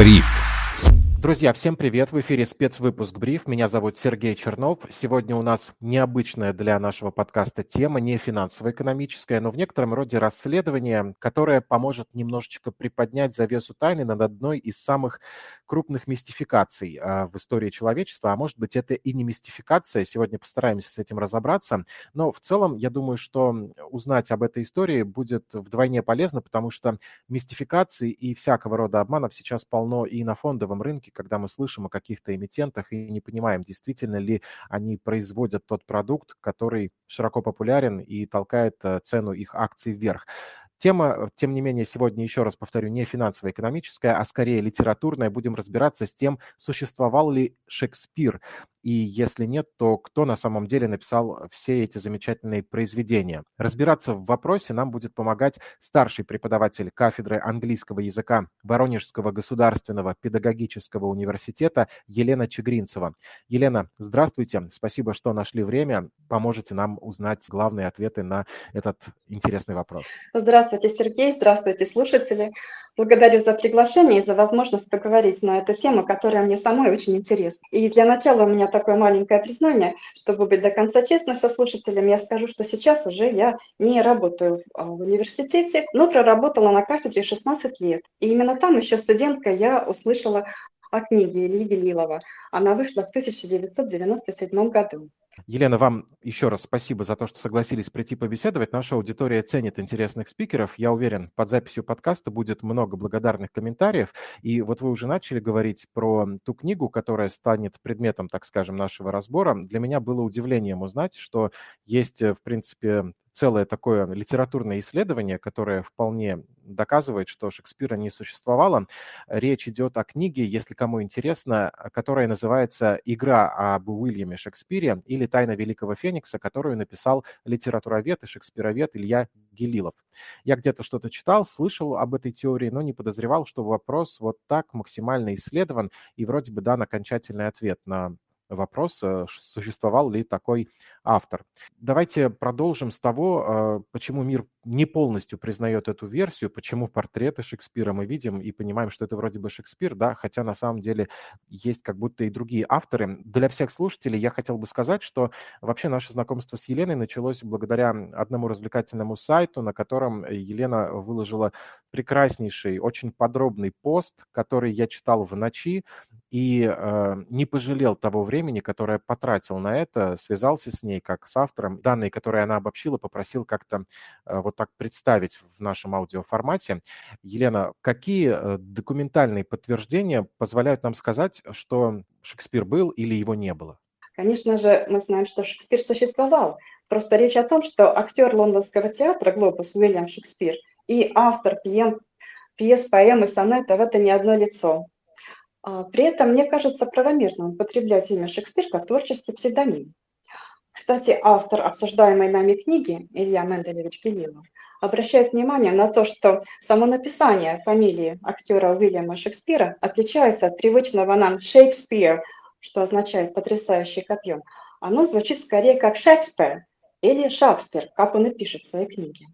Бриф. Друзья, всем привет! В эфире спецвыпуск «Бриф». Меня зовут Сергей Чернов. Сегодня у нас необычная для нашего подкаста тема, не финансово-экономическая, но в некотором роде расследование, которое поможет немножечко приподнять завесу тайны над одной из самых крупных мистификаций а, в истории человечества. А может быть, это и не мистификация. Сегодня постараемся с этим разобраться. Но в целом, я думаю, что узнать об этой истории будет вдвойне полезно, потому что мистификаций и всякого рода обманов сейчас полно и на фондовом рынке, рынке, когда мы слышим о каких-то эмитентах и не понимаем, действительно ли они производят тот продукт, который широко популярен и толкает э, цену их акций вверх. Тема, тем не менее, сегодня, еще раз повторю, не финансово-экономическая, а скорее литературная. Будем разбираться с тем, существовал ли Шекспир и если нет, то кто на самом деле написал все эти замечательные произведения. Разбираться в вопросе нам будет помогать старший преподаватель кафедры английского языка Воронежского государственного педагогического университета Елена Чегринцева. Елена, здравствуйте, спасибо, что нашли время, поможете нам узнать главные ответы на этот интересный вопрос. Здравствуйте, Сергей, здравствуйте, слушатели. Благодарю за приглашение и за возможность поговорить на эту тему, которая мне самой очень интересна. И для начала у меня такое маленькое признание, чтобы быть до конца честной со слушателями, я скажу, что сейчас уже я не работаю в, а, университете, но проработала на кафедре 16 лет. И именно там еще студентка я услышала о книге Ильи Делилова. Она вышла в 1997 году. Елена, вам еще раз спасибо за то, что согласились прийти побеседовать. Наша аудитория ценит интересных спикеров. Я уверен, под записью подкаста будет много благодарных комментариев. И вот вы уже начали говорить про ту книгу, которая станет предметом, так скажем, нашего разбора. Для меня было удивлением узнать, что есть, в принципе, целое такое литературное исследование, которое вполне доказывает, что Шекспира не существовало. Речь идет о книге, если кому интересно, которая называется «Игра об Уильяме Шекспире» или «Тайна Великого Феникса», которую написал литературовед и шекспировед Илья Гелилов. Я где-то что-то читал, слышал об этой теории, но не подозревал, что вопрос вот так максимально исследован и вроде бы дан окончательный ответ на вопрос, э, существовал ли такой автор. Давайте продолжим с того, э, почему мир не полностью признает эту версию, почему портреты Шекспира мы видим и понимаем, что это вроде бы Шекспир, да, хотя на самом деле есть как будто и другие авторы. Для всех слушателей я хотел бы сказать, что вообще наше знакомство с Еленой началось благодаря одному развлекательному сайту, на котором Елена выложила прекраснейший, очень подробный пост, который я читал в ночи и э, не пожалел того времени, которое потратил на это, связался с ней как с автором. Данные, которые она обобщила, попросил как-то э, вот так представить в нашем аудиоформате. Елена, какие э, документальные подтверждения позволяют нам сказать, что Шекспир был или его не было? Конечно же, мы знаем, что Шекспир существовал. Просто речь о том, что актер лондонского театра «Глобус» Уильям Шекспир и автор пьем, пьес, поэм и сонетов – это не одно лицо. А, при этом мне кажется правомерным употреблять имя Шекспир как творческий псевдоним. Кстати, автор обсуждаемой нами книги, Илья Менделевич Гелилов, обращает внимание на то, что само написание фамилии актера Уильяма Шекспира отличается от привычного нам Шекспир, что означает «потрясающий копьем». Оно звучит скорее как Шекспир или Шекспир, как он и пишет в своей книге.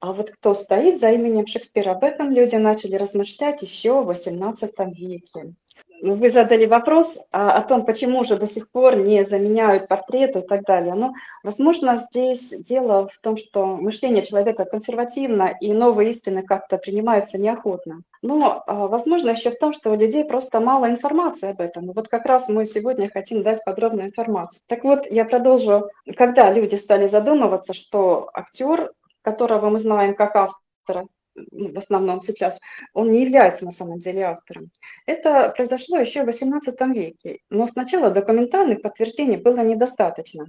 А вот кто стоит за именем Шекспира, об этом люди начали размышлять еще в XVIII веке. Ну, вы задали вопрос а, о том, почему же до сих пор не заменяют портреты и так далее. Ну, возможно, здесь дело в том, что мышление человека консервативно, и новые истины как-то принимаются неохотно. Но, а, возможно, еще в том, что у людей просто мало информации об этом. Вот как раз мы сегодня хотим дать подробную информацию. Так вот, я продолжу. Когда люди стали задумываться, что актер которого мы знаем как автора, в основном сейчас, он не является на самом деле автором. Это произошло еще в XVIII веке, но сначала документальных подтверждений было недостаточно.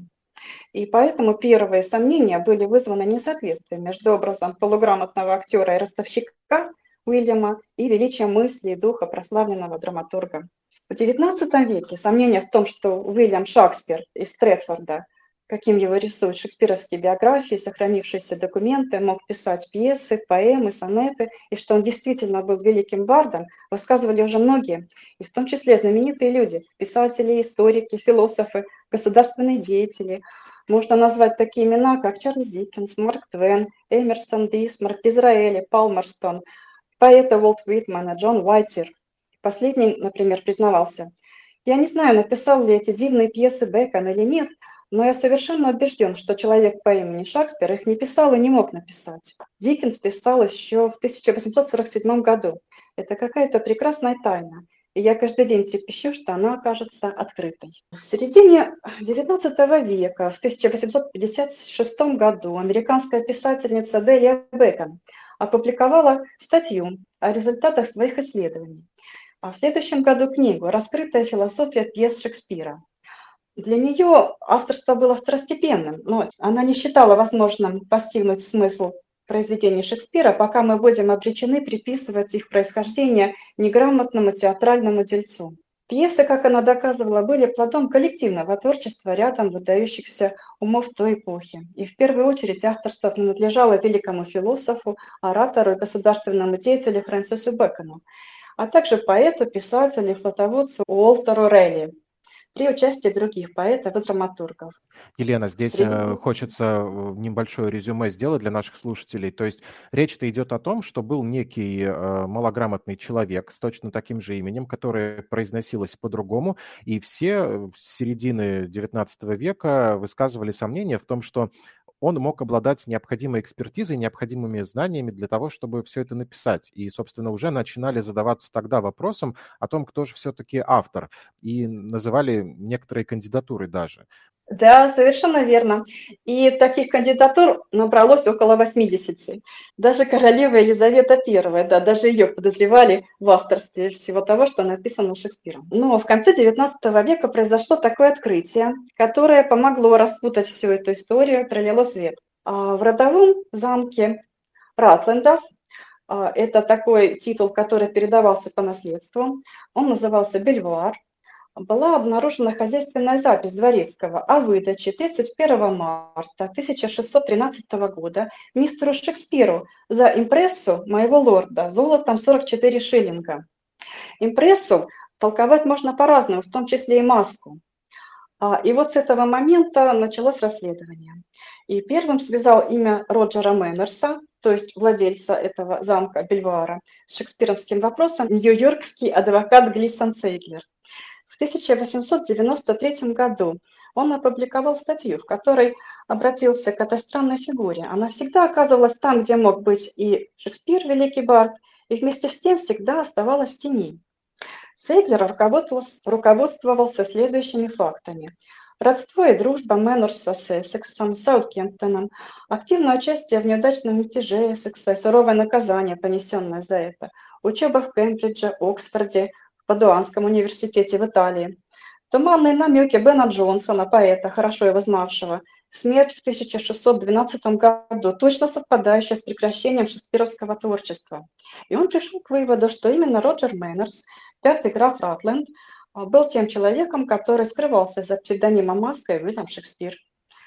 И поэтому первые сомнения были вызваны несоответствием между образом полуграмотного актера и ростовщика Уильяма и величием мысли и духа прославленного драматурга. В XIX веке сомнения в том, что Уильям Шекспир из Стрэдфорда – каким его рисуют шекспировские биографии, сохранившиеся документы, мог писать пьесы, поэмы, сонеты, и что он действительно был великим бардом, рассказывали уже многие, и в том числе знаменитые люди, писатели, историки, философы, государственные деятели. Можно назвать такие имена, как Чарльз Диккенс, Марк Твен, Эмерсон, Бисмарк, Дизраэли, Палмерстон, поэты Уолт Уитман и Джон Уайтер. Последний, например, признавался, «Я не знаю, написал ли эти дивные пьесы Бекон или нет, но я совершенно убежден, что человек по имени Шекспир их не писал и не мог написать. Диккенс писал еще в 1847 году. Это какая-то прекрасная тайна, и я каждый день трепещу, что она окажется открытой. В середине XIX века, в 1856 году, американская писательница Делия Бекон опубликовала статью о результатах своих исследований. А в следующем году книгу «Раскрытая философия пьес Шекспира». Для нее авторство было второстепенным, но она не считала возможным постигнуть смысл произведений Шекспира, пока мы будем обречены приписывать их происхождение неграмотному театральному дельцу. Пьесы, как она доказывала, были плодом коллективного творчества рядом выдающихся умов той эпохи. И в первую очередь авторство принадлежало великому философу, оратору и государственному деятелю Фрэнсису Бэкону, а также поэту, писателю и флотоводцу Уолтеру Релли, при участии других поэтов и драматургов. Елена, здесь Среди... Э, хочется э, небольшое резюме сделать для наших слушателей. То есть речь-то идет о том, что был некий э, малограмотный человек с точно таким же именем, которое произносилось по-другому, и все с середины XIX века высказывали сомнения в том, что он мог обладать необходимой экспертизой, необходимыми знаниями для того, чтобы все это написать. И, собственно, уже начинали задаваться тогда вопросом о том, кто же все-таки автор. И называли некоторые кандидатуры даже. Да, совершенно верно. И таких кандидатур набралось около 80. Даже королева Елизавета I, да, даже ее подозревали в авторстве всего того, что написано Шекспиром. Но в конце XIX века произошло такое открытие, которое помогло распутать всю эту историю, пролило свет. А в родовом замке Ратлендов а, это такой титул, который передавался по наследству. Он назывался Бельвуар была обнаружена хозяйственная запись Дворецкого о выдаче 31 марта 1613 года мистеру Шекспиру за импрессу моего лорда золотом 44 шиллинга. Импрессу толковать можно по-разному, в том числе и маску. А, и вот с этого момента началось расследование. И первым связал имя Роджера Мэннерса, то есть владельца этого замка Бельвара, с шекспировским вопросом нью-йоркский адвокат Глисон в 1893 году он опубликовал статью, в которой обратился к этой странной фигуре. Она всегда оказывалась там, где мог быть и Шекспир, великий бард, и вместе с тем всегда оставалась в тени. Сейглер руководствовался, следующими фактами. Родство и дружба Мэннерса с Эссексом, Саутгемптоном, активное участие в неудачном мятеже Эссекса и суровое наказание, понесенное за это, учеба в Кембридже, Оксфорде, Падуанском университете в Италии. Туманные намеки Бена Джонсона, поэта, хорошо его знавшего, смерть в 1612 году, точно совпадающая с прекращением шекспировского творчества. И он пришел к выводу, что именно Роджер Мэннерс, пятый граф Ратленд, был тем человеком, который скрывался за псевдонимом Маска и Уильям Шекспир.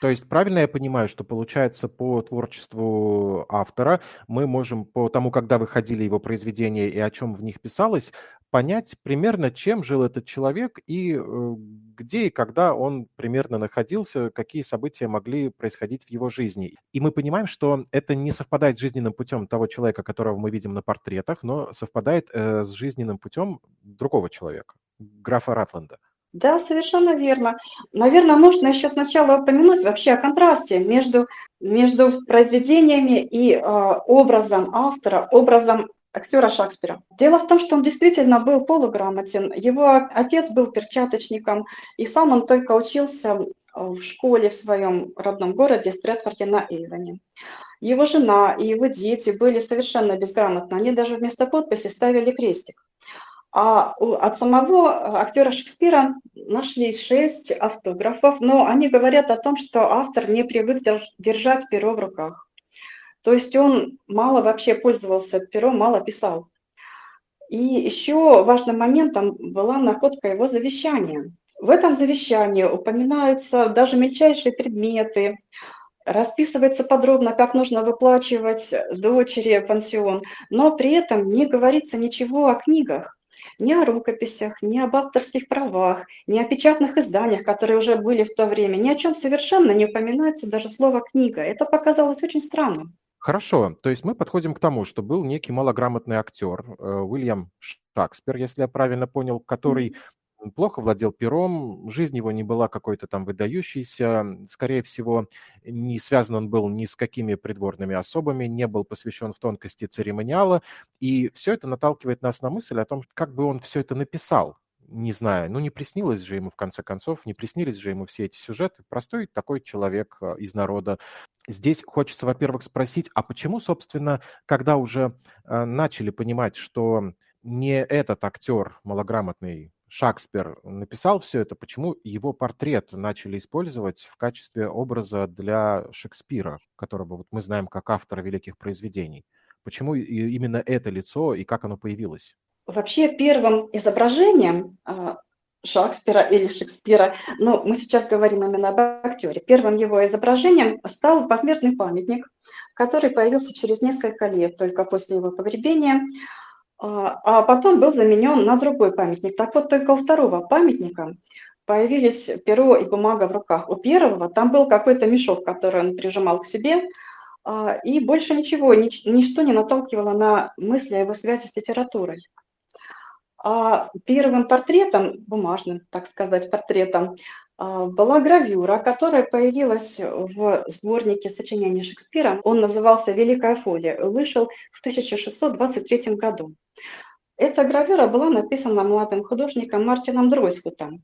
То есть правильно я понимаю, что получается по творчеству автора мы можем по тому, когда выходили его произведения и о чем в них писалось, понять примерно, чем жил этот человек и э, где и когда он примерно находился, какие события могли происходить в его жизни. И мы понимаем, что это не совпадает с жизненным путем того человека, которого мы видим на портретах, но совпадает э, с жизненным путем другого человека, графа Ратланда. Да, совершенно верно. Наверное, нужно еще сначала упомянуть вообще о контрасте между, между произведениями и э, образом автора, образом актера Шекспира. Дело в том, что он действительно был полуграмотен. Его отец был перчаточником, и сам он только учился в школе в своем родном городе Стрэдфорде на Эйвоне. Его жена и его дети были совершенно безграмотны. Они даже вместо подписи ставили крестик. А от самого э, актера Шекспира нашлись шесть автографов, но они говорят о том, что автор не привык держать перо в руках. То есть он мало вообще пользовался пером, мало писал. И еще важным моментом была находка его завещания. В этом завещании упоминаются даже мельчайшие предметы, расписывается подробно, как нужно выплачивать дочери пансион, но при этом не говорится ничего о книгах ни о рукописях, ни об авторских правах, ни о печатных изданиях, которые уже были в то время, ни о чем совершенно не упоминается даже слово «книга». Это показалось очень странным. Хорошо, то есть мы подходим к тому, что был некий малограмотный актер э, Уильям Шекспир, если я правильно понял, который плохо владел пером, жизнь его не была какой-то там выдающейся, скорее всего, не связан он был ни с какими придворными особами, не был посвящен в тонкости церемониала, и все это наталкивает нас на мысль о том, как бы он все это написал, не знаю, ну не приснилось же ему в конце концов, не приснились же ему все эти сюжеты. Простой такой человек э, из народа. Здесь хочется, во-первых, спросить, а почему, собственно, когда уже э, начали понимать, что не этот актер малограмотный Шекспир написал все это, почему его портрет начали использовать в качестве образа для Шекспира, которого вот мы знаем как автора великих произведений? Почему именно это лицо и как оно появилось? Вообще первым изображением а, Шекспира или Шекспира, но мы сейчас говорим именно об актере. Первым его изображением стал посмертный памятник, который появился через несколько лет, только после его погребения. А, а потом был заменен на другой памятник. Так вот, только у второго памятника появились перо и бумага в руках. У первого там был какой-то мешок, который он прижимал к себе, а, и больше ничего, ничто не наталкивало на мысли о его связи с литературой. А первым портретом, бумажным, так сказать, портретом, а, была гравюра, которая появилась в сборнике сочинений Шекспира. Он назывался «Великая фолия», вышел в 1623 году. Эта гравюра была написана молодым художником Мартином Дройсхутом.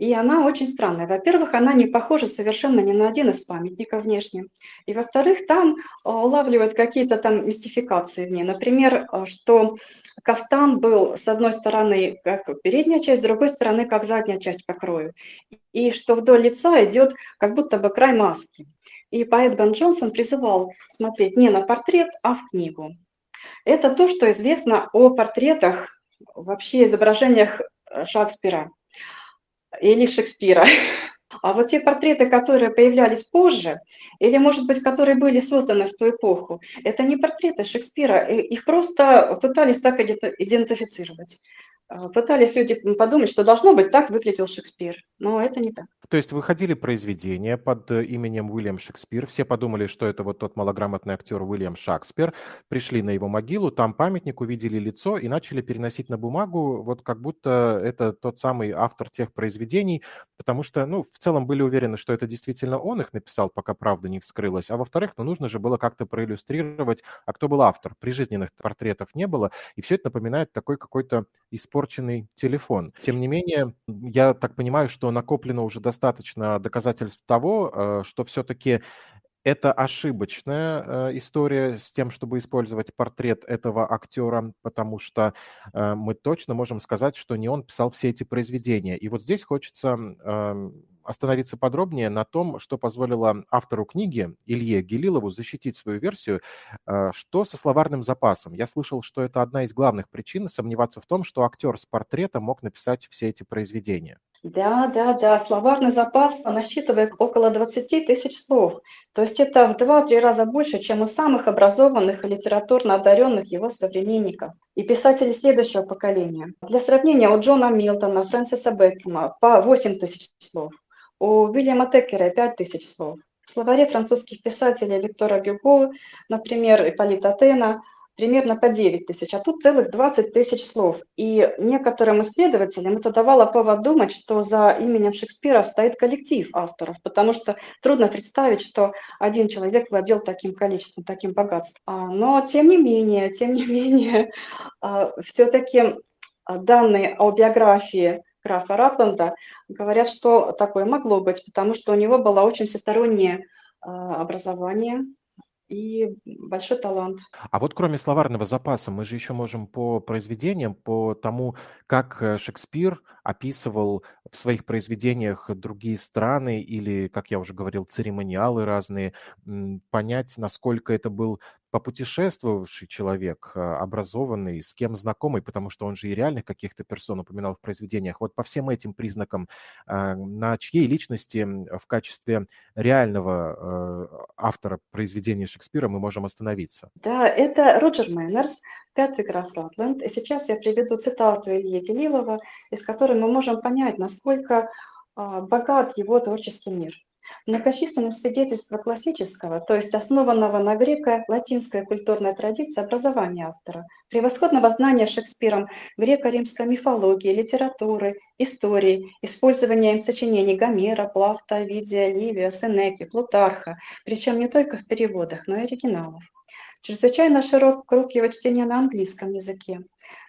И она очень странная. Во-первых, она не похожа совершенно ни на один из памятников внешне. И во-вторых, там а, улавливают какие-то там мистификации в ней. Например, а, что кафтан был с одной стороны как передняя часть, с другой стороны как задняя часть по крою. И что вдоль лица идет как будто бы край маски. И поэт Бен Джонсон призывал смотреть не на портрет, а в книгу. Это то, что известно о портретах, вообще изображениях э, Шекспира или Шекспира. А вот те портреты, которые появлялись позже, или, может быть, которые были созданы в ту эпоху, это не портреты Шекспира, их просто пытались так идентифицировать. А, пытались люди подумать, что должно быть так выглядел Шекспир, но это не так. То есть выходили произведения под э, именем Уильям Шекспир, все подумали, что это вот тот малограмотный актер Уильям Шекспир, пришли на его могилу, там памятник, увидели лицо и начали переносить на бумагу, вот как будто это тот самый автор тех произведений, потому что, ну, в целом были уверены, что это действительно он их написал, пока правда не вскрылась, а во-вторых, ну, нужно же было как-то проиллюстрировать, а кто был автор. Прижизненных портретов не было, и все это напоминает такой какой-то испорченный телефон. Тем не менее, я так понимаю, что накоплено уже достаточно доказательств того, э, что все-таки это ошибочная э, история с тем, чтобы использовать портрет этого актера, потому что э, мы точно можем сказать, что не он писал все эти произведения. И вот здесь хочется эм, остановиться подробнее на том, что позволило автору книги Илье Гелилову защитить свою версию, э, что со словарным запасом. Я слышал, что это одна из главных причин сомневаться в том, что актер с портрета мог написать все эти произведения. Да, да, да, словарный запас насчитывает около 20 тысяч слов. То есть это в 2-3 раза больше, чем у самых образованных и литературно одаренных его современников и писателей следующего поколения. Для сравнения, у Джона Милтона, Фрэнсиса Бэкхэма по 8 тысяч слов, у Уильяма Теккера 5 тысяч слов. В словаре французских писателей Виктора Гюго, например, Ипполита Тена – примерно по 9 тысяч, а тут целых 20 тысяч слов. И некоторым исследователям это давало повод думать, что за именем Шекспира стоит коллектив авторов, потому что трудно представить, что один человек владел таким количеством, таким богатством. А, но тем не менее, тем не менее, а, все-таки данные о биографии графа Ратланда говорят, что такое могло быть, потому что у него было очень всестороннее а, образование, и большой талант. А вот кроме словарного запаса, мы же еще можем по произведениям, по тому, как э, Шекспир описывал в своих произведениях другие страны или, как я уже говорил, церемониалы разные, понять, насколько это был попутешествовавший человек, а, образованный, с кем знакомый, потому что он же и реальных каких-то персон упоминал в произведениях. Вот по всем этим признакам, а, на чьей личности в качестве реального а, автора произведения Шекспира мы можем остановиться? Да, это Роджер Мэннерс, пятый граф Ротленд. И сейчас я приведу цитату Ильи Гелилова, из которой мы можем понять, насколько богат его творческий мир. Многочисленные свидетельства классического, то есть основанного на греко-латинской культурной традиции образования автора, превосходного знания Шекспиром греко-римской мифологии, литературы, истории, использования им сочинений Гомера, Плафта, Овидия, Ливия, Сенеки, Плутарха, причем не только в переводах, но и оригиналов. Чрезвычайно широк круг его чтения на английском языке.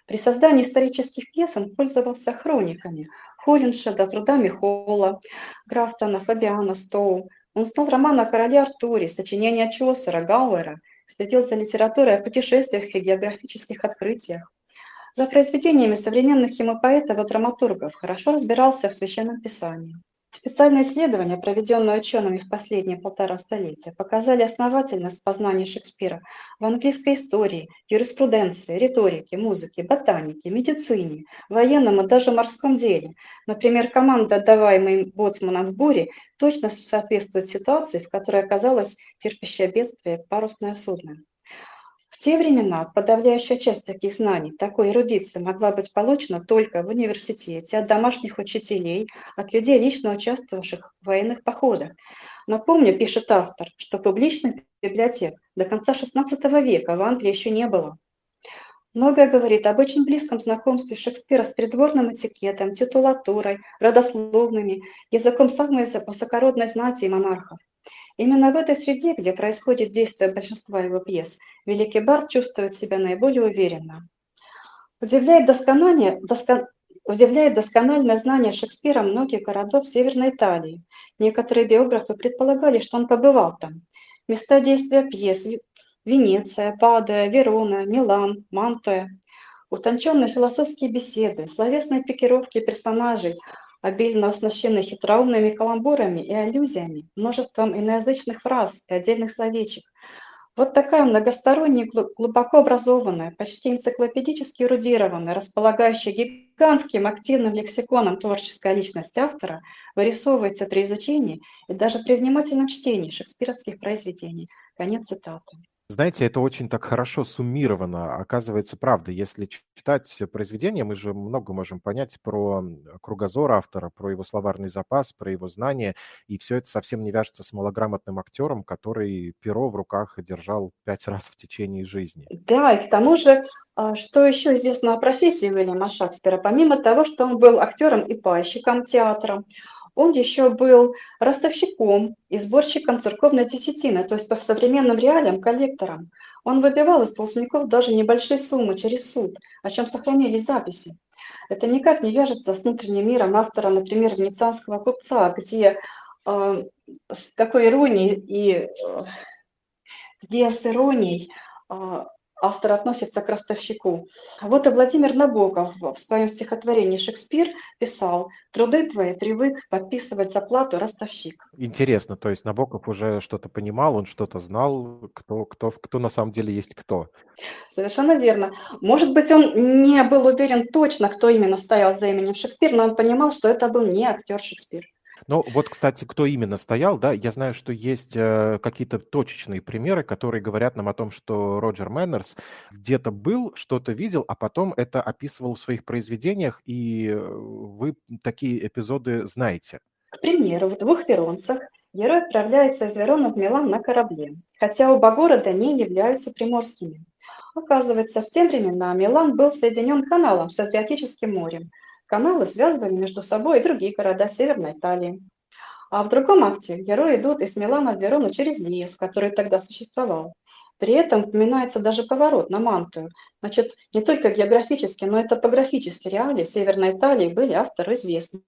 При создании исторических пьес он пользовался хрониками Холлиншеда, трудами Холла, Графтона, Фабиана, Стоу. Он знал роман о короле Артуре, сочинения Чосера, Гауэра, следил за литературой о путешествиях и географических открытиях. За произведениями современных ему поэтов и драматургов хорошо разбирался в Священном Писании. Специальные исследования, проведенные учеными в последние полтора столетия, показали основательность познания Шекспира в английской истории, юриспруденции, риторике, музыке, ботанике, медицине, военном и даже морском деле. Например, команда, отдаваемая боцманом в буре, точно соответствует ситуации, в которой оказалось терпящее бедствие парусное судно те времена подавляющая часть таких знаний, такой эрудиции могла быть получена только в университете, от домашних учителей, от людей, лично участвовавших в военных походах. Напомню, пишет автор, что публичных библиотек до конца XVI века в Англии еще не было. Многое говорит об очень близком знакомстве Шекспира с придворным этикетом, титулатурой, родословными, языком самой высокородной знати и монархов. Именно в этой среде, где происходит действие большинства его пьес, великий Барт чувствует себя наиболее уверенно. Удивляет, доскональное, доскон... Удивляет доскональное знание Шекспира многих городов Северной Италии. Некоторые биографы предполагали, что он побывал там. Места действия пьес – Венеция, Падая, Верона, Милан, Мантуя. Утонченные философские беседы, словесные пикировки персонажей – обильно оснащены хитроумными каламбурами и аллюзиями, множеством иноязычных фраз и отдельных словечек. Вот такая многосторонняя, глубоко образованная, почти энциклопедически эрудированная, располагающая гигантским активным лексиконом творческая личность автора вырисовывается при изучении и даже при внимательном чтении шекспировских произведений. Конец цитаты. Знаете, это очень так хорошо суммировано. Оказывается, правда, если читать произведение, мы же много можем понять про кругозор автора, про его словарный запас, про его знания, и все это совсем не вяжется с малограмотным актером, который перо в руках держал пять раз в течение жизни. Да, и к тому же, а, что еще известно о профессии Уильяма Шекспира, помимо того, что он был актером и пайщиком театра, он еще был ростовщиком и сборщиком церковной десятины, то есть по современным реалиям коллектором. Он выбивал из должников даже небольшие суммы через суд, о чем сохранились записи. Это никак не вяжется с внутренним миром автора, например, венецианского купца, где э, с какой иронией и э, где с иронией э, автор относится к ростовщику. Вот и Владимир Набоков в своем стихотворении «Шекспир» писал «Труды твои привык подписывать за плату ростовщик». Интересно, то есть Набоков уже что-то понимал, он что-то знал, кто, кто, кто на самом деле есть кто. Совершенно верно. Может быть, он не был уверен точно, кто именно стоял за именем Шекспир, но он понимал, что это был не актер Шекспир. Ну, вот, кстати, кто именно стоял, да, я знаю, что есть э, какие-то точечные примеры, которые говорят нам о том, что Роджер Мэннерс где-то был, что-то видел, а потом это описывал в своих произведениях, и э, вы такие эпизоды знаете. К примеру, в «Двух Веронцах» герой отправляется из Верона в Милан на корабле, хотя оба города не являются приморскими. Оказывается, в те времена Милан был соединен каналом с Адриатическим морем – Каналы связывали между собой и другие города Северной Италии. А в другом акте герои идут из Милана в Верону через лес, который тогда существовал. При этом упоминается даже поворот на Мантую. Значит, не только географически, но и топографически реалии Северной Италии были авторы известны.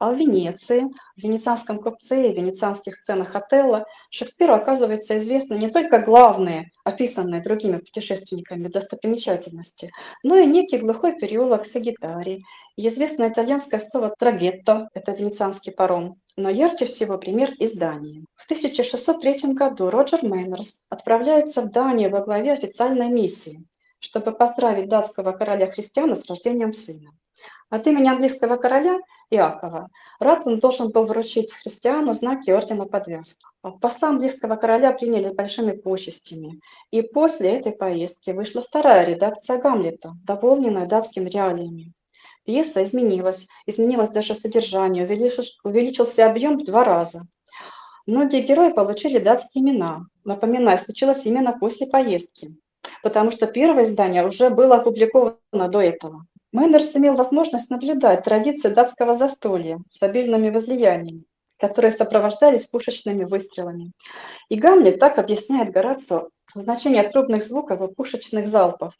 А в Венеции, в венецианском купце и венецианских сценах Отелло Шекспиру, оказывается, известны не только главные, описанные другими путешественниками достопримечательности, но и некий глухой переулок Сагитарий, и известное итальянское слово «трагетто» – это венецианский паром, но ярче всего пример из Дании. В 1603 году Роджер Мейнерс отправляется в Данию во главе официальной миссии, чтобы поздравить датского короля Христиана с рождением сына. От имени английского короля Иакова Ратон должен был вручить христиану знаки ордена подвязки. Посла английского короля приняли с большими почестями. И после этой поездки вышла вторая редакция Гамлета, дополненная датскими реалиями. Пьеса изменилась, изменилось даже содержание, увеличился объем в два раза. Многие герои получили датские имена. Напоминаю, случилось именно после поездки, потому что первое издание уже было опубликовано до этого. Мейнерс имел возможность наблюдать традиции датского застолья с обильными возлияниями, которые сопровождались пушечными выстрелами. И Гамлет так объясняет Горацио значение трубных звуков и пушечных залпов.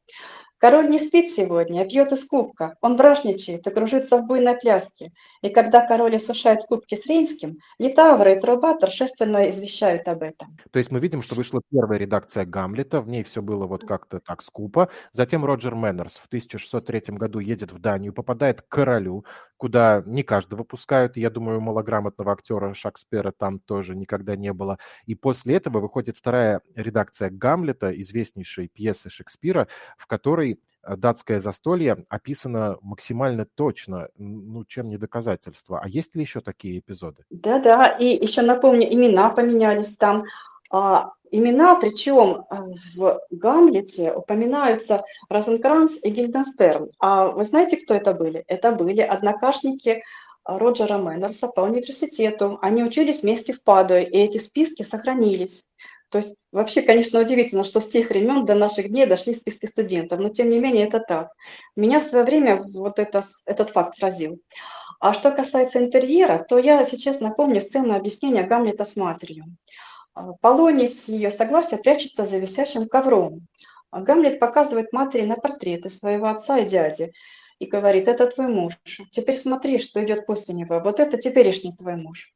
Король не спит сегодня, а пьет из кубка. Он бражничает и кружится в буйной пляске. И когда король осушает кубки с Рейнским, Литавра и Труба торжественно извещают об этом. То есть мы видим, что вышла первая редакция Гамлета, в ней все было вот как-то так скупо. Затем Роджер Мэннерс в 1603 году едет в Данию, попадает к королю, куда не каждого пускают. Я думаю, малограмотного актера Шекспира там тоже никогда не было. И после этого выходит вторая редакция Гамлета, известнейшей пьесы Шекспира, в которой Э, датское застолье описано максимально точно, ну, чем не доказательство. А есть ли еще такие эпизоды? Да-да, и еще напомню, имена поменялись там. А, имена, причем э, в Гамлете упоминаются Розенкранц и Гильденстерн. А вы знаете, кто это были? Это были однокашники Роджера Мэннерса по университету. Они учились вместе в Падуе, и эти списки сохранились. То есть вообще, конечно, удивительно, что с тех времен до наших дней дошли списки студентов, но тем не менее это так. Меня в свое время вот это, этот факт сразил. А что касается интерьера, то я сейчас напомню сцену объяснения Гамлета с матерью. А, Полоний с ее согласия прячется за висящим ковром. А Гамлет показывает матери на портреты своего отца и дяди и говорит, это твой муж. Теперь смотри, что идет после него. Вот это теперешний твой муж.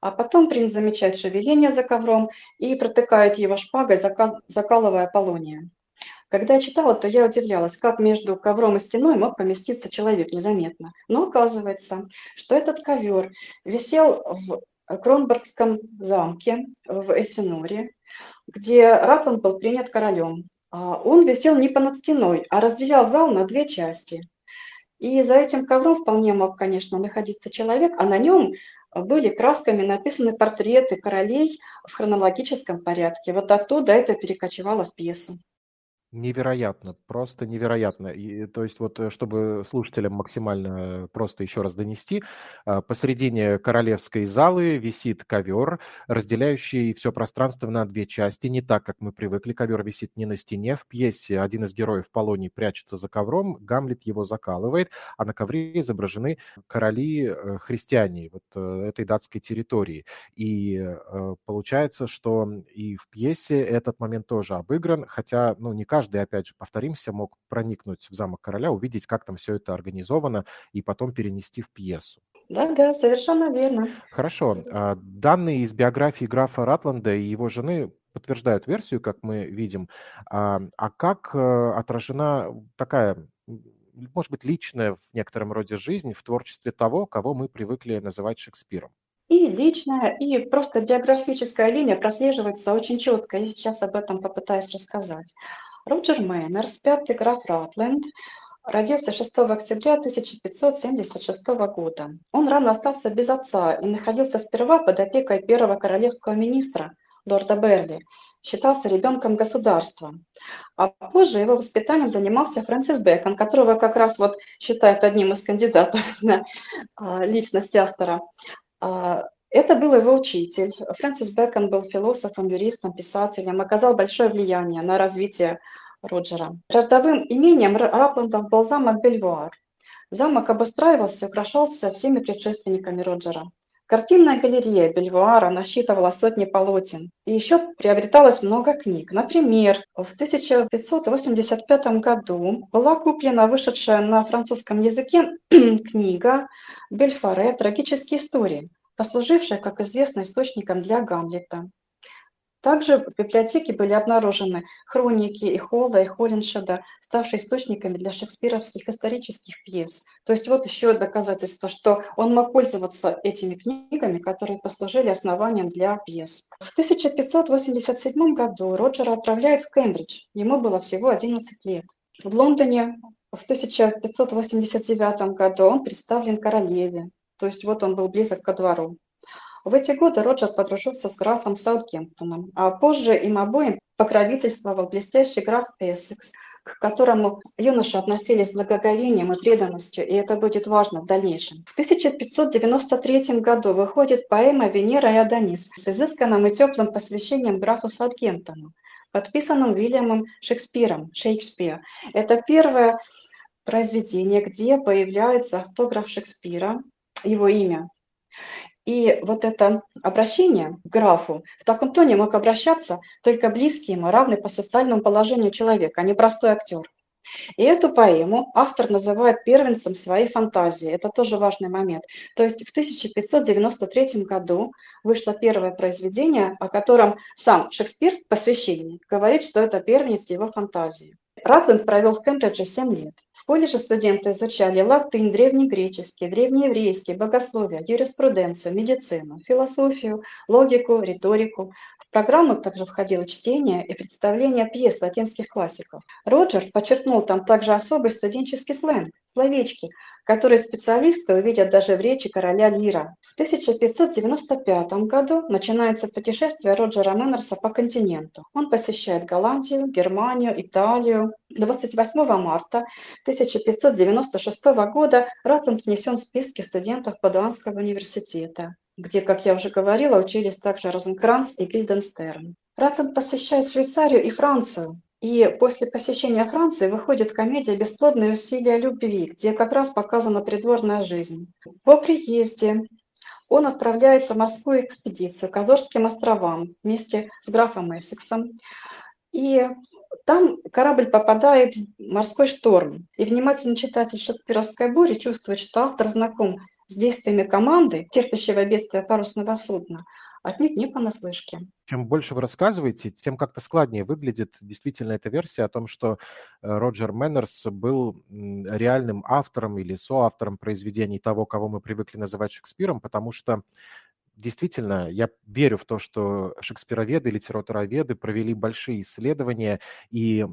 А потом принц замечает шевеление за ковром и протыкает его шпагой, закалывая полония. Когда я читала, то я удивлялась, как между ковром и стеной мог поместиться человек незаметно. Но оказывается, что этот ковер висел в Кронбергском замке в Эльсиноре, где Ратланд был принят королем. А он висел не понад стеной, а разделял зал на две части. И за этим ковром вполне мог, конечно, находиться человек, а на нем были красками написаны портреты королей в хронологическом порядке. Вот оттуда это перекочевало в пьесу. Невероятно, просто невероятно. И, то есть вот, э, чтобы слушателям максимально просто еще раз донести, а, посередине королевской залы висит ковер, разделяющий все пространство на две части, не так, как мы привыкли. Ковер висит не на стене. В пьесе один из героев Полоний прячется за ковром, Гамлет его закалывает, а на ковре изображены короли-христиане э, вот э, этой датской территории. И получается, что и в пьесе этот момент тоже обыгран, хотя, ну, не каждый каждый, опять же, повторимся, мог проникнуть в замок короля, увидеть, как там все это организовано, и потом перенести в пьесу. Да, да, совершенно верно. Хорошо. А, данные из биографии графа Ратланда и его жены подтверждают версию, как мы видим. А, а как э, отражена такая может быть, личная в некотором роде жизнь в творчестве того, кого мы привыкли называть Шекспиром? И личная, и просто биографическая линия прослеживается очень четко. Я сейчас об этом попытаюсь рассказать. Роджер Мейнерс, пятый граф Ратленд, родился 6 октября 1576 года. Он рано остался без отца и находился сперва под опекой первого королевского министра, лорда Берли, считался ребенком государства. А позже его воспитанием занимался Фрэнсис Бэкон, которого как раз вот считают одним из кандидатов на а, личность автора. А, это был его учитель. Фрэнсис Бэкон был философом, юристом, писателем, оказал большое влияние на развитие Роджера. Родовым имением Рапландов был замок Бельвуар. Замок обустраивался и украшался всеми предшественниками Роджера. Картинная галерея Бельвуара насчитывала сотни полотен. И еще приобреталось много книг. Например, в 1585 году была куплена вышедшая на французском языке книга Бельфаре «Трагические истории», послужившая, как известно, источником для Гамлета. Также в библиотеке были обнаружены хроники и Холла, и Холлиншеда, ставшие источниками для шекспировских исторических пьес. То есть вот еще доказательство, что он мог пользоваться этими книгами, которые послужили основанием для пьес. В 1587 году Роджера отправляют в Кембридж. Ему было всего 11 лет. В Лондоне в 1589 году он представлен королеве. То есть вот он был близок ко двору. В эти годы Роджер подружился с графом Саутгемптоном, а позже им обоим покровительствовал блестящий граф Эссекс, к которому юноши относились с благоговением и преданностью, и это будет важно в дальнейшем. В 1593 году выходит поэма «Венера и Адонис» с изысканным и теплым посвящением графу Саутгемптону, подписанным Уильямом Шекспиром, Шекспир. Это первое произведение, где появляется автограф Шекспира, его имя. И вот это обращение к графу, в таком тоне мог обращаться только близкий ему, равный по социальному положению человек, а не простой актер. И эту поэму автор называет первенцем своей фантазии. Это тоже важный момент. То есть в 1593 году вышло первое произведение, о котором сам Шекспир в посвящении говорит, что это первенец его фантазии. Ратланд провел в Кембридже 7 лет. Колледже студенты изучали латынь, древнегреческий, древнееврейский, богословие, юриспруденцию, медицину, философию, логику, риторику. В программу также входило чтение и представление пьес латинских классиков. Роджер подчеркнул там также особый студенческий сленг, словечки, которые специалисты увидят даже в речи короля Лира. В 1595 году начинается путешествие Роджера Мэннерса по континенту. Он посещает Голландию, Германию, Италию. 28 марта 1596 года Ратланд внесен в списки студентов Падуанского университета где, как я уже говорила, учились также Розенкранц и Гильденстерн. Ратланд посещает Швейцарию и Францию, и после посещения Франции выходит комедия «Бесплодные усилия любви», где как раз показана придворная жизнь. По приезде он отправляется в морскую экспедицию к Азорским островам вместе с графом Эссексом. И там корабль попадает в морской шторм. И внимательный читатель «Шекспировской бури» чувствует, что автор знаком с действиями команды, терпящего бедствия парусного судна, отнюдь не понаслышке. Чем больше вы рассказываете, тем как-то складнее выглядит действительно эта версия о том, что э, Роджер Мэннерс был реальным автором или соавтором произведений того, кого мы привыкли называть Шекспиром, потому что действительно, я верю в то, что шекспироведы, литературоведы провели большие исследования, и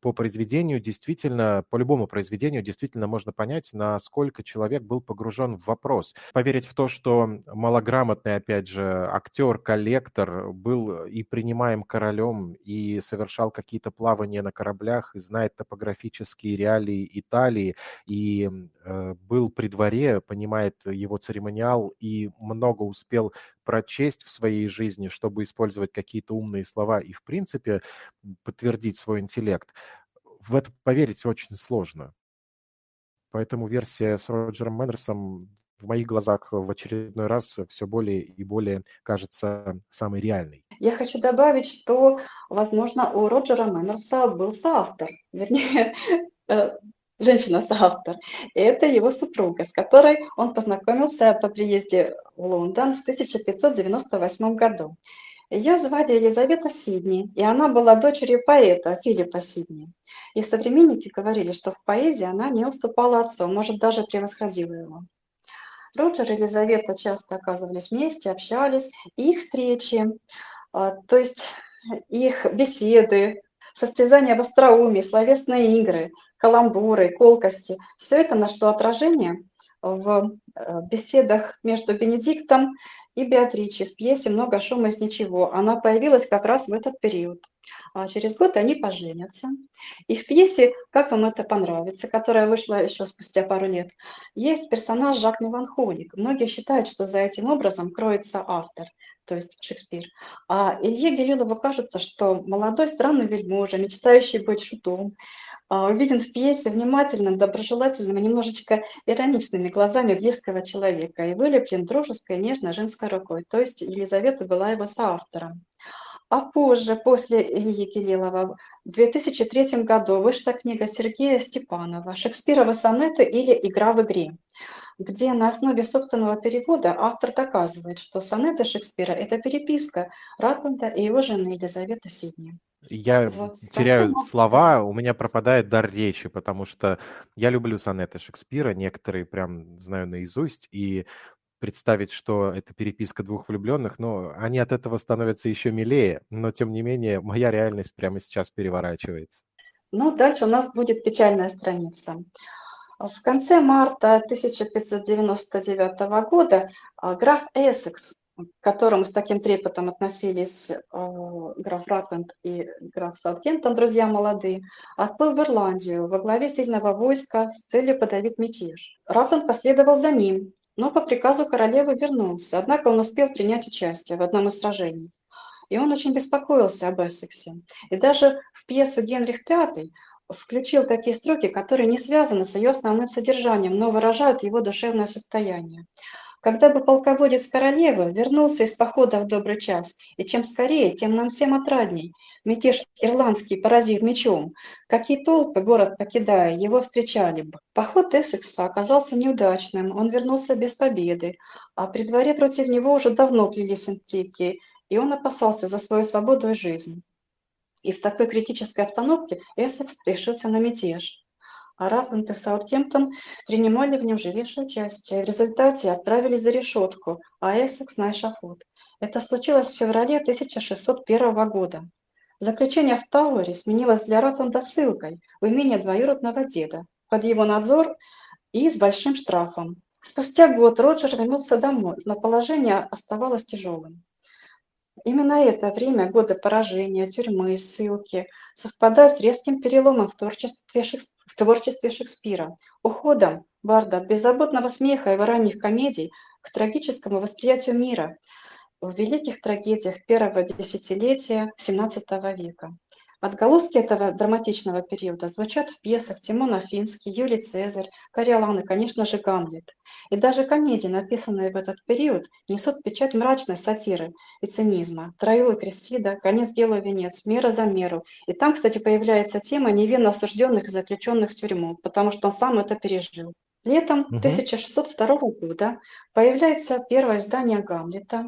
по произведению действительно, по любому произведению действительно можно понять, насколько человек был погружен в вопрос. Поверить в то, что малограмотный, опять же, актер, коллектор был и принимаем королем, и совершал какие-то плавания на кораблях, и знает топографические реалии Италии, и э, был при дворе, понимает его церемониал и много успел успел прочесть в своей жизни, чтобы использовать какие-то умные слова и, в принципе, подтвердить свой интеллект, в это поверить очень сложно. Поэтому версия с Роджером Мэннерсом в моих глазах в очередной раз все более и более кажется самой реальной. Я хочу добавить, что, возможно, у Роджера Мэннерса был соавтор, вернее, э, женщина-соавтор. И это его супруга, с которой он познакомился по приезде в Лондон в 1598 году. Ее звали Елизавета Сидни, и она была дочерью поэта Филиппа Сидни. И современники говорили, что в поэзии она не уступала отцу, может, даже превосходила его. Роджер и Елизавета часто оказывались вместе, общались, и их встречи, а, то есть их беседы, состязания в остроумии, словесные игры, каламбуры, колкости. Все это нашло отражение в э, беседах между Бенедиктом и Беатриче в пьесе «Много шума из ничего». Она появилась как раз в этот период. А через год они поженятся. И в пьесе «Как вам это понравится», которая вышла еще спустя пару лет, есть персонаж Жак Меланхолик. Многие считают, что за этим образом кроется автор, то есть Шекспир. А Илье Гелилову кажется, что молодой странный вельможа, мечтающий быть шутом, а, виден в пьесе внимательным, доброжелательным и немножечко ироничными глазами близкого человека и вылеплен дружеской, нежной женской рукой. То есть Елизавета была его соавтором. А позже, после Ильи Кириллова, в 2003 году вышла книга Сергея Степанова «Шекспировы сонеты или «Игра в игре», где на основе собственного перевода автор доказывает, что сонеты Шекспира – это переписка Ратланда и его жены Елизаветы Сидни. Я вот. теряю Концу слова, у меня пропадает дар речи, потому что я люблю сонеты Шекспира, некоторые прям знаю наизусть, и представить, что это переписка двух влюбленных, но они от этого становятся еще милее, но тем не менее моя реальность прямо сейчас переворачивается. Ну, дальше у нас будет печальная страница. В конце марта 1599 года а, граф Эссекс к которому с таким трепетом относились э, граф Ратланд и граф Саутгемптон, друзья молодые, отплыл в Ирландию во главе сильного войска с целью подавить мятеж. Ратланд последовал за ним, но по приказу королевы вернулся, однако он успел принять участие в одном из сражений. И он очень беспокоился об Эссексе. И даже в пьесу «Генрих V» включил такие строки, которые не связаны с ее основным содержанием, но выражают его душевное состояние. Когда бы полководец королевы вернулся из похода в добрый час, и чем скорее, тем нам всем отрадней. Мятеж ирландский поразив мечом. Какие толпы, город покидая, его встречали бы. Поход Эссекса оказался неудачным, он вернулся без победы, а при дворе против него уже давно плелись интриги, и он опасался за свою свободу и жизнь. И в такой критической обстановке Эссекс решился на мятеж а Ратланд и Саутгемптон принимали в нем живейшее участие. В результате отправились за решетку, а Эссекс на эшафот. Это случилось в феврале 1601 года. Заключение в Тауэре сменилось для Ратланда ссылкой в имение двоюродного деда, под его надзор и с большим штрафом. Спустя год Роджер вернулся домой, но положение оставалось тяжелым. Именно это время, годы поражения, тюрьмы, ссылки, совпадают с резким переломом в творчестве, в творчестве Шекспира, уходом Барда от беззаботного смеха его ранних комедий к трагическому восприятию мира в великих трагедиях первого десятилетия XVII века. Отголоски этого драматичного периода звучат в пьесах Тимон Афинский, Юлий Цезарь, Кориолан и, конечно же, Гамлет. И даже комедии, написанные в этот период, несут печать мрачной сатиры и цинизма. Троил и Кресида, Конец делу венец, Мера за меру. И там, кстати, появляется тема невинно осужденных и заключенных в тюрьму, потому что он сам это пережил. Летом угу. 1602 года появляется первое издание Гамлета.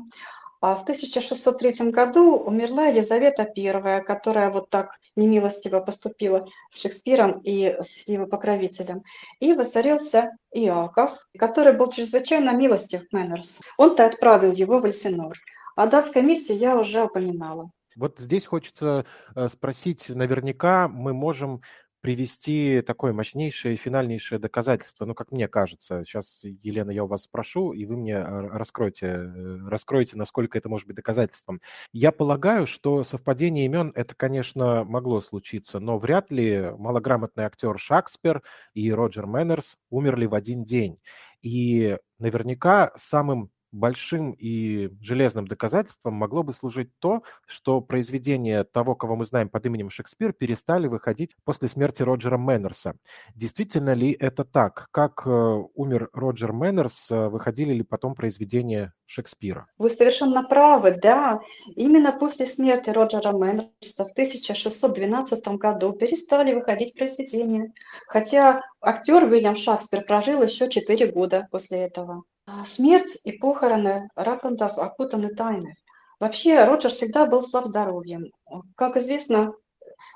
А в 1603 году умерла Елизавета I, которая вот так немилостиво поступила с Шекспиром и с его покровителем. И воцарился Иаков, который был чрезвычайно милостив к Мэннерсу. Он-то отправил его в Эльсинор. О датской миссии я уже упоминала. Вот здесь хочется э, спросить, наверняка мы можем привести такое мощнейшее, финальнейшее доказательство, ну, как мне кажется. Сейчас, Елена, я у вас спрошу, и вы мне э, раскроете, э, насколько это может быть доказательством. Я полагаю, что совпадение имен это, конечно, могло случиться, но вряд ли малограмотный актер Шекспир и Роджер Мэннерс умерли в один день. И наверняка самым большим и железным доказательством могло бы служить то, что произведения того, кого мы знаем под именем Шекспир, перестали выходить после смерти Роджера Мэннерса. Действительно ли это так? Как э, умер Роджер Мэннерс, э, выходили ли потом произведения Шекспира? Вы совершенно правы, да. Именно после смерти Роджера Мэннерса в 1612 году перестали выходить произведения, хотя актер Уильям Шекспир прожил еще 4 года после этого. А, смерть и похороны Ратландов окутаны тайной. Вообще Роджер всегда был слаб здоровьем. Как известно,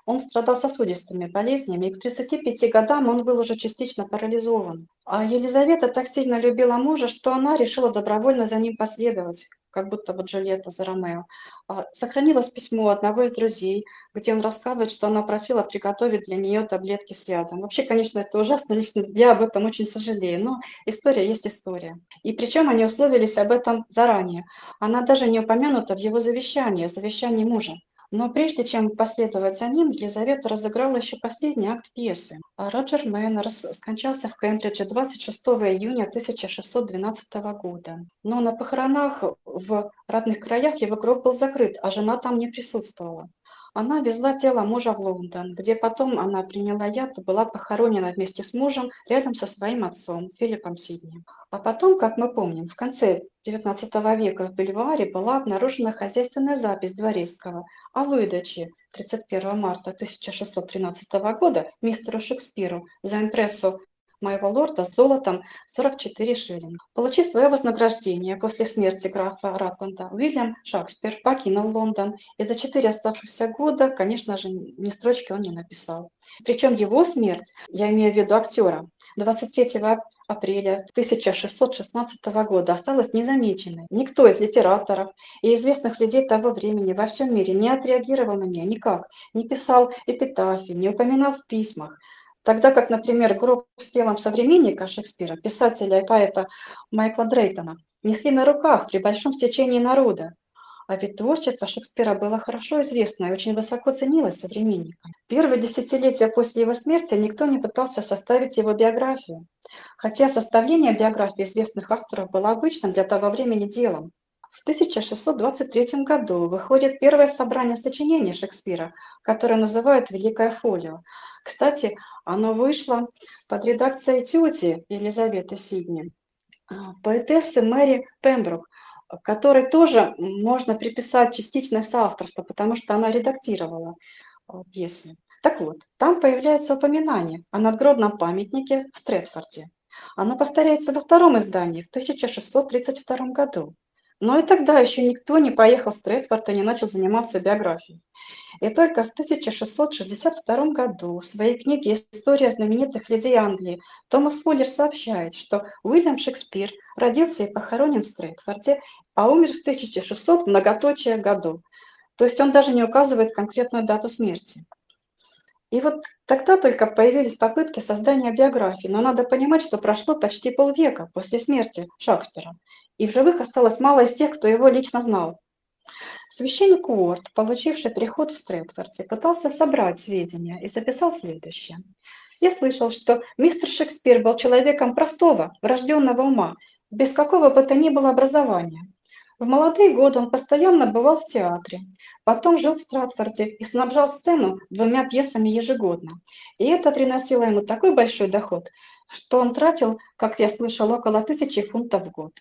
он страдал сосудистыми болезнями, и к 35 годам он был уже частично парализован. А Елизавета так сильно любила мужа, что она решила добровольно за ним последовать, как будто вот Джульетта за Ромео. А, сохранилось письмо одного из друзей, где он рассказывает, что она просила приготовить для нее таблетки с ядом. Вообще, конечно, это ужасно, лично я об этом очень сожалею, но история есть история. И причем они условились об этом заранее. Она даже не упомянута в его завещании, завещании мужа. Но прежде чем последовать за ним, Елизавета разыграла еще последний акт пьесы. Роджер Мэннерс скончался в Кембридже 26 июня 1612 года. Но на похоронах в родных краях его гроб был закрыт, а жена там не присутствовала. Она везла тело мужа в Лондон, где потом она приняла яд и была похоронена вместе с мужем рядом со своим отцом Филиппом Сидни. А потом, как мы помним, в конце XIX века в Бельваре была обнаружена хозяйственная запись Дворецкого о выдаче 31 марта 1613 года мистеру Шекспиру за импрессу моего лорда с золотом 44 шиллинга. Получив свое вознаграждение после смерти графа Ратланда, Уильям Шекспир покинул Лондон, и за четыре оставшихся года, конечно же, ни строчки он не написал. Причем его смерть, я имею в виду актера, 23 апреля 1616 года осталась незамеченной. Никто из литераторов и известных людей того времени во всем мире не отреагировал на нее никак, не писал эпитафии, не упоминал в письмах. Тогда как, например, гроб с телом современника Шекспира, писателя и поэта Майкла Дрейтона, несли на руках при большом стечении народа. А ведь творчество Шекспира было хорошо известно и очень высоко ценилось современниками. Первые десятилетия после его смерти никто не пытался составить его биографию, хотя составление биографии известных авторов было обычным для того времени делом. В 1623 году выходит первое собрание сочинений Шекспира, которое называют «Великое фолио». Кстати, оно вышло под редакцией тети Елизаветы Сидни, а, поэтессы Мэри Пембрук, которой тоже можно приписать частичное соавторство, потому что она редактировала а, пьесы. Так вот, там появляется упоминание о надгробном памятнике в Стрэдфорде. Оно повторяется во втором издании в 1632 году. Но и тогда еще никто не поехал в Стрэдфорд и не начал заниматься биографией. И только в 1662 году в своей книге «История знаменитых людей Англии» Томас Фуллер сообщает, что Уильям Шекспир родился и похоронен в Стрэдфорде, а умер в 1600 многоточие году. То есть он даже не указывает конкретную дату смерти. И вот тогда только появились попытки создания биографии, но надо понимать, что прошло почти полвека после смерти Шекспира – и в живых осталось мало из тех, кто его лично знал. Священник Уорд, получивший приход в Стрэдфорде, пытался собрать сведения и записал следующее. Я слышал, что мистер Шекспир был человеком простого, врожденного ума, без какого бы то ни было образования. В молодые годы он постоянно бывал в театре, потом жил в Стратфорде и снабжал сцену двумя пьесами ежегодно. И это приносило ему такой большой доход, что он тратил, как я слышал, около тысячи фунтов в год.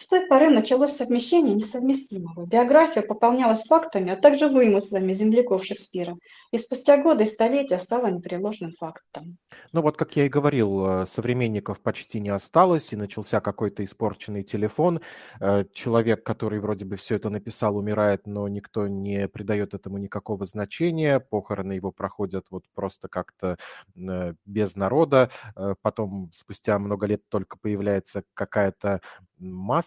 С той поры началось совмещение несовместимого. Биография пополнялась фактами, а также вымыслами земляков Шекспира, и спустя годы и столетия стала непреложным фактом. Ну вот, как я и говорил, э, современников почти не осталось, и начался какой-то испорченный телефон. Э, человек, который вроде бы все это написал, умирает, но никто не придает этому никакого значения. Похороны его проходят вот просто как-то э, без народа. Потом, спустя много лет, только появляется какая-то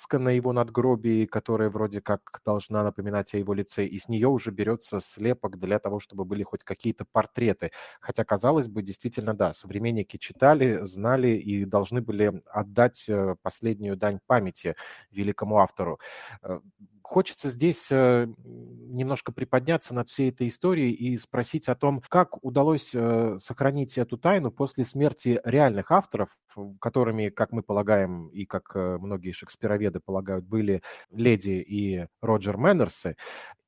маска на его надгробии, которая вроде как должна напоминать о его лице, и с нее уже берется слепок для того, чтобы были хоть какие-то портреты. Хотя, казалось бы, действительно, да, современники читали, знали и должны были отдать э, последнюю дань памяти великому автору. Хочется здесь э, немножко приподняться над всей этой историей и спросить о том, как удалось э, сохранить эту тайну после смерти реальных авторов, которыми, как мы полагаем, и как э, многие шекспироведы полагают, были Леди и Роджер Мэннерсы.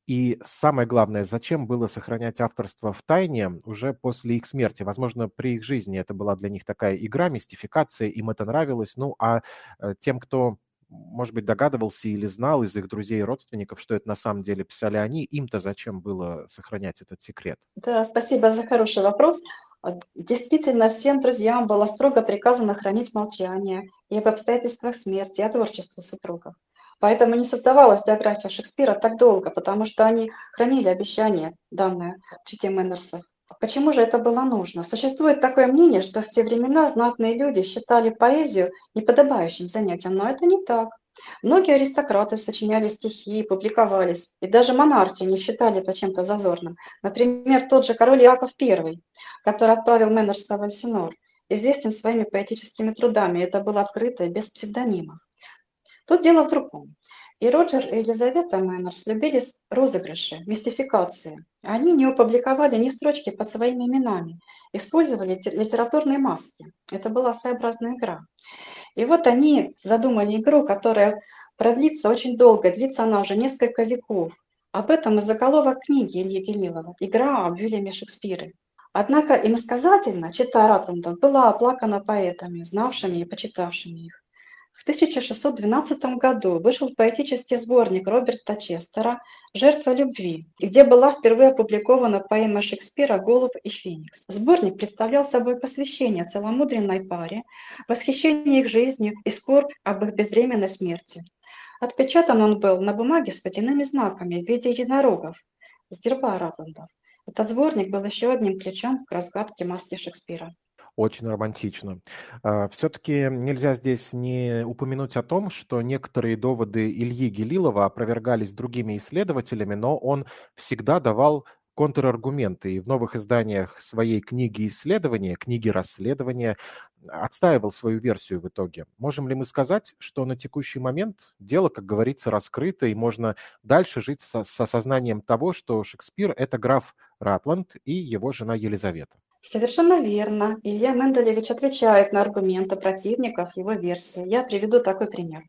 И самое главное, зачем было сохранять авторство в тайне уже после их смерти? Возможно, при их жизни это была для них такая игра, мистификация, им это нравилось. Ну, а тем, кто может быть, догадывался или знал из их друзей и родственников, что это на самом деле писали они, им-то зачем было сохранять этот секрет? Да, спасибо за хороший вопрос. А, действительно, всем друзьям было строго приказано хранить молчание и об обстоятельствах смерти, и о творчестве супругов. Поэтому не создавалась биография Шекспира так долго, потому что они хранили обещание, данное чите Мэннерсов. Почему же это было нужно? Существует такое мнение, что в те времена знатные люди считали поэзию неподобающим занятием, но это не так. Многие аристократы сочиняли стихи, публиковались, и даже монархи не считали это чем-то зазорным. Например, тот же король Иаков I, который отправил Мэннерса в Альсинор, известен своими поэтическими трудами, это было открыто и без псевдонимов. Тут дело в другом. И Роджер и Елизавета Мэннерс любили розыгрыши, мистификации. Они не опубликовали ни строчки под своими именами, использовали литературные маски. Это была своеобразная игра. И вот они задумали игру, которая продлится очень долго, длится она уже несколько веков. Об этом из заголовок книги Ильи Гелилова «Игра об Вильяме Шекспире». Однако иносказательно, читая Ратландон, была оплакана поэтами, знавшими и почитавшими их. В 1612 году вышел поэтический сборник Роберта Честера «Жертва любви», где была впервые опубликована поэма Шекспира «Голубь и Феникс». Сборник представлял собой посвящение целомудренной паре, восхищение их жизнью и скорбь об их безвременной смерти. Отпечатан он был на бумаге с водяными знаками в виде единорогов с герба Ратландов. Этот сборник был еще одним ключом к разгадке маски Шекспира. Очень романтично. А, Все-таки нельзя здесь не упомянуть о том, что некоторые доводы Ильи Гелилова опровергались другими исследователями, но он всегда давал контраргументы. И в новых изданиях своей книги исследования, книги расследования отстаивал свою версию в итоге. Можем ли мы сказать, что на текущий момент дело, как говорится, раскрыто, и можно дальше жить со, с осознанием того, что Шекспир – это граф Ратланд и его жена Елизавета? Совершенно верно. Илья Менделевич отвечает на аргументы противников его версии. Я приведу такой пример.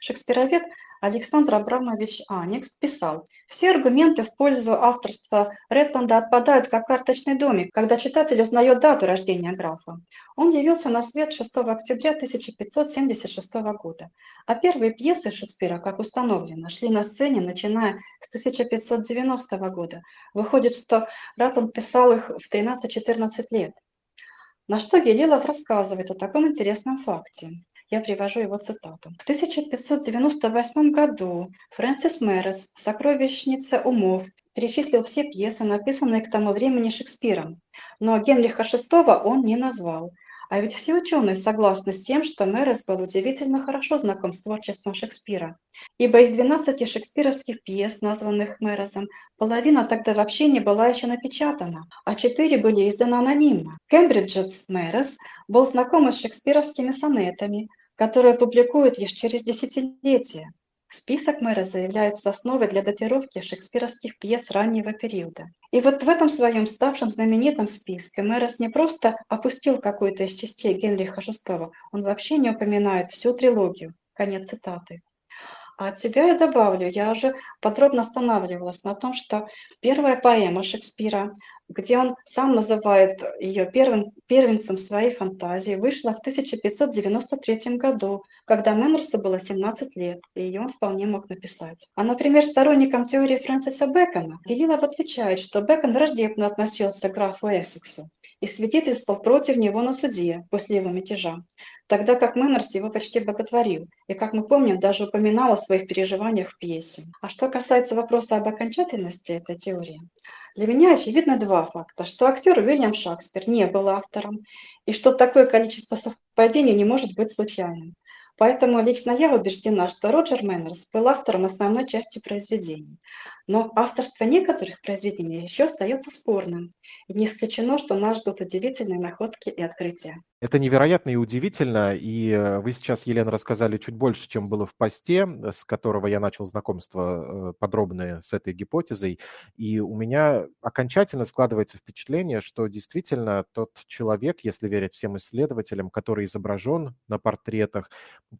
Шекспировед Александр Абрамович Аникс писал, «Все аргументы в пользу авторства Ретланда отпадают как карточный домик, когда читатель узнает дату рождения графа. Он явился на свет 6 октября 1576 года, а первые пьесы Шекспира, как установлено, шли на сцене, начиная с 1590 года. Выходит, что Ретланд писал их в 13-14 лет. На что Гелилов рассказывает о таком интересном факте. Я привожу его цитату. В 1598 году Фрэнсис Мэрис в «Сокровищнице умов» перечислил все пьесы, написанные к тому времени Шекспиром, но Генриха VI он не назвал. А ведь все ученые согласны с тем, что Мэрис был удивительно хорошо знаком с творчеством Шекспира. Ибо из 12 шекспировских пьес, названных Мэрисом, половина тогда вообще не была еще напечатана, а четыре были изданы анонимно. Кембриджец Мэрис был знаком с шекспировскими сонетами, которые публикуют лишь через десятилетия. Список мэра заявляется основой для датировки шекспировских пьес раннего периода. И вот в этом своем ставшем знаменитом списке Мэрос не просто опустил какую-то из частей Генриха VI, он вообще не упоминает всю трилогию. Конец цитаты. А от себя я добавлю, я уже подробно останавливалась на том, что первая поэма Шекспира где он сам называет ее первым, первенцем своей фантазии, вышла в 1593 году, когда Меморсу было 17 лет, и ее он вполне мог написать. А, например, сторонникам теории Фрэнсиса Бэкона Гелилов отвечает, что Бэкон враждебно относился к графу Эссексу и свидетельствовал против него на суде после его мятежа, тогда как Мэннерс его почти боготворил и, как мы помним, даже упоминал о своих переживаниях в пьесе. А что касается вопроса об окончательности этой теории, для меня очевидно два факта, что актер Уильям Шекспир не был автором, и что такое количество совпадений не может быть случайным. Поэтому лично я убеждена, что Роджер Мэннерс был автором основной части произведений. Но авторство некоторых произведений еще остается спорным, и не исключено, что нас ждут удивительные находки и открытия. Это невероятно и удивительно, и э, вы сейчас, Елена, рассказали чуть больше, чем было в посте, с которого я начал знакомство э, подробное с этой гипотезой, и у меня окончательно складывается впечатление, что действительно тот человек, если верить всем исследователям, который изображен на портретах,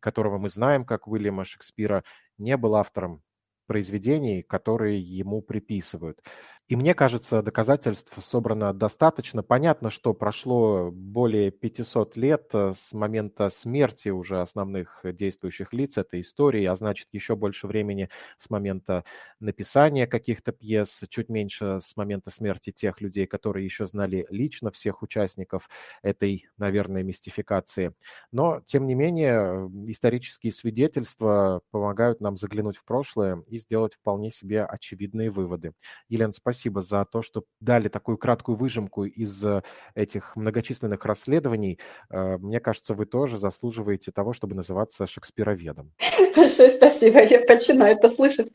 которого мы знаем как Уильяма Шекспира, не был автором произведений, которые ему приписывают. И мне кажется, доказательств собрано достаточно. Понятно, что прошло более 500 лет э, с момента смерти уже основных действующих лиц этой истории, а значит, еще больше времени с момента написания каких-то пьес, чуть меньше с момента смерти тех людей, которые еще знали лично всех участников этой, наверное, мистификации. Но, тем не менее, исторические свидетельства помогают нам заглянуть в прошлое и сделать вполне себе очевидные выводы. Елена, спасибо спасибо за то, что дали такую краткую выжимку из э, этих многочисленных расследований. Э, мне кажется, вы тоже заслуживаете того, чтобы называться шекспироведом. Большое спасибо, я начинаю это слышать.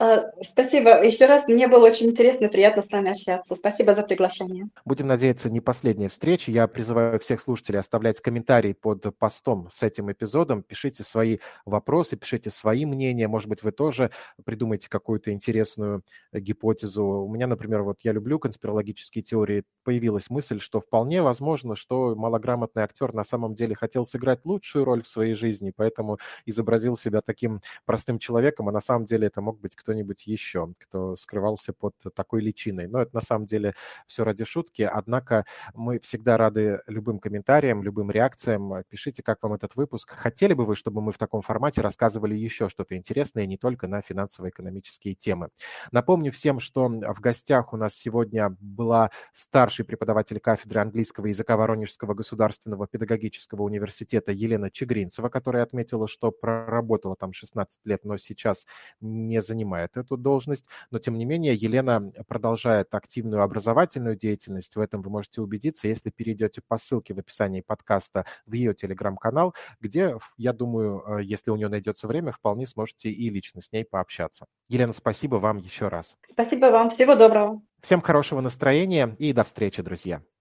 Э, спасибо еще раз, мне было очень интересно и приятно с вами общаться. Спасибо за приглашение. Будем надеяться, не последняя встреча. Я призываю всех слушателей оставлять комментарии под постом с этим эпизодом. Пишите свои вопросы, пишите свои мнения. Может быть, вы тоже придумаете какую-то интересную гипотезу у меня, например, вот я люблю конспирологические теории, появилась мысль, что вполне возможно, что малограмотный актер на самом деле хотел сыграть лучшую роль в своей жизни, поэтому изобразил себя таким простым человеком, а на самом деле это мог быть кто-нибудь еще, кто скрывался под такой личиной. Но это на самом деле все ради шутки, однако мы всегда рады любым комментариям, любым реакциям. Пишите, как вам этот выпуск. Хотели бы вы, чтобы мы в таком формате рассказывали еще что-то интересное, не только на финансово-экономические темы. Напомню всем, что в гостях у нас сегодня была старший преподаватель кафедры английского языка Воронежского государственного педагогического университета Елена Чегринцева, которая отметила, что проработала там 16 лет, но сейчас не занимает эту должность. Но, тем не менее, Елена продолжает активную образовательную деятельность. В этом вы можете убедиться, если перейдете по ссылке в описании подкаста в ее телеграм-канал, где, я думаю, э, если у нее найдется время, вполне сможете и лично с ней пообщаться. Елена, спасибо вам еще раз. Спасибо вам. Всего доброго. Всем хорошего настроения и до встречи, друзья.